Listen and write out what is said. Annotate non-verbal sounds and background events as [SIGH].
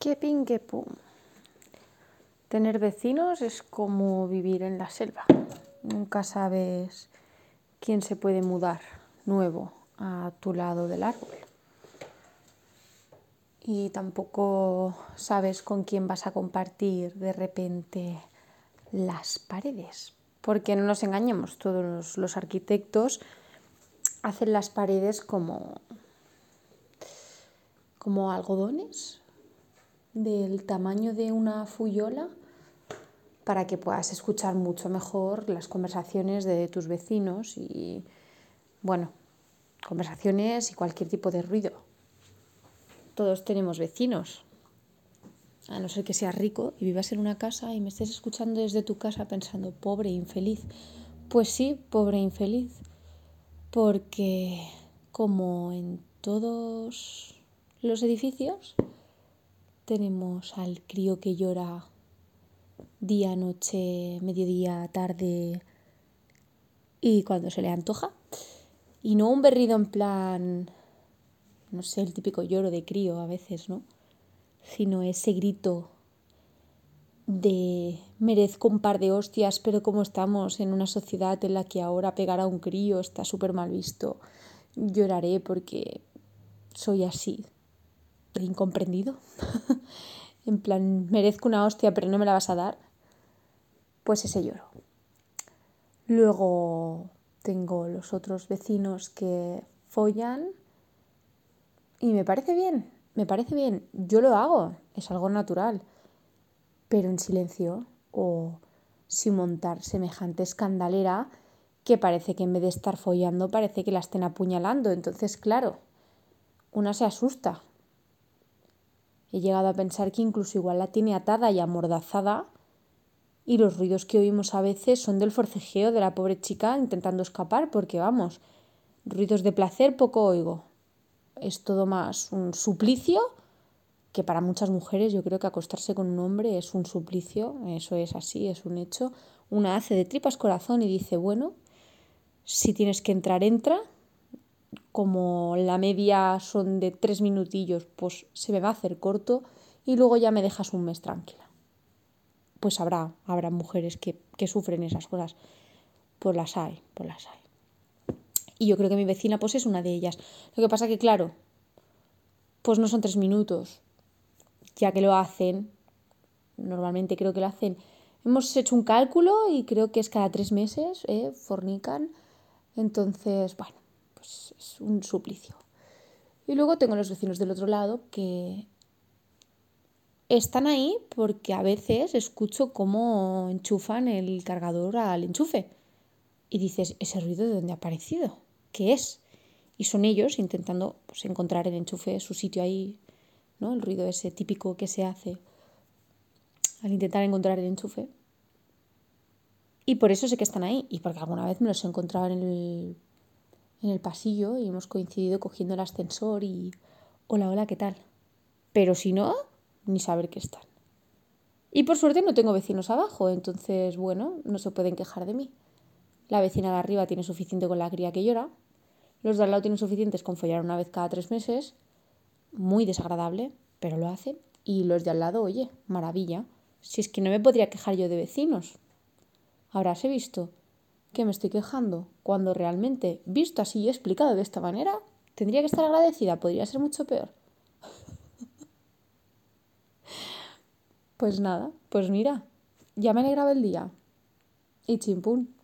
Qué pin, qué pum. Tener vecinos es como vivir en la selva. Nunca sabes quién se puede mudar nuevo a tu lado del árbol. Y tampoco sabes con quién vas a compartir de repente las paredes. Porque no nos engañemos, todos los arquitectos hacen las paredes como, como algodones del tamaño de una fuyola para que puedas escuchar mucho mejor las conversaciones de tus vecinos y, bueno, conversaciones y cualquier tipo de ruido. Todos tenemos vecinos, a no ser que seas rico y vivas en una casa y me estés escuchando desde tu casa pensando, pobre infeliz. Pues sí, pobre infeliz, porque como en todos los edificios, tenemos al crío que llora día, noche, mediodía, tarde y cuando se le antoja. Y no un berrido en plan, no sé, el típico lloro de crío a veces, ¿no? Sino ese grito de merezco un par de hostias, pero como estamos en una sociedad en la que ahora pegar a un crío está súper mal visto, lloraré porque soy así, incomprendido. [LAUGHS] en plan, merezco una hostia, pero no me la vas a dar. Pues ese lloro. Luego tengo los otros vecinos que follan y me parece bien, me parece bien. Yo lo hago, es algo natural, pero en silencio o sin montar semejante escandalera que parece que en vez de estar follando parece que la estén apuñalando. Entonces, claro, una se asusta He llegado a pensar que incluso igual la tiene atada y amordazada y los ruidos que oímos a veces son del forcejeo de la pobre chica intentando escapar porque vamos, ruidos de placer poco oigo. Es todo más un suplicio que para muchas mujeres yo creo que acostarse con un hombre es un suplicio, eso es así, es un hecho. Una hace de tripas corazón y dice, bueno, si tienes que entrar, entra, como la media son de tres minutillos, pues se me va a hacer corto y luego ya me dejas un mes tranquila. Pues habrá, habrá mujeres que, que sufren esas cosas. Pues las hay, pues las hay. Y yo creo que mi vecina pues es una de ellas. Lo que pasa que claro, pues no son tres minutos, ya que lo hacen, normalmente creo que lo hacen. Hemos hecho un cálculo y creo que es cada tres meses, ¿eh? fornican. Entonces, bueno, pues es un suplicio. Y luego tengo los vecinos del otro lado que están ahí porque a veces escucho cómo enchufan el cargador al enchufe. Y dices, ¿ese ruido de dónde ha aparecido? ¿Qué es? Y son ellos intentando pues, encontrar el enchufe, su sitio ahí, ¿no? El ruido ese típico que se hace al intentar encontrar el enchufe. Y por eso sé que están ahí. Y porque alguna vez me los he encontrado en el en el pasillo y hemos coincidido cogiendo el ascensor y hola, hola, ¿qué tal? Pero si no, ni saber que están. Y por suerte no tengo vecinos abajo, entonces, bueno, no se pueden quejar de mí. La vecina de arriba tiene suficiente con la cría que llora, los de al lado tienen suficientes con follar una vez cada tres meses, muy desagradable, pero lo hacen. Y los de al lado, oye, maravilla. Si es que no me podría quejar yo de vecinos. Habrás visto que me estoy quejando cuando realmente, visto así y explicado de esta manera, tendría que estar agradecida, podría ser mucho peor. [LAUGHS] pues nada, pues mira, ya me alegraba el día. Y chimpún.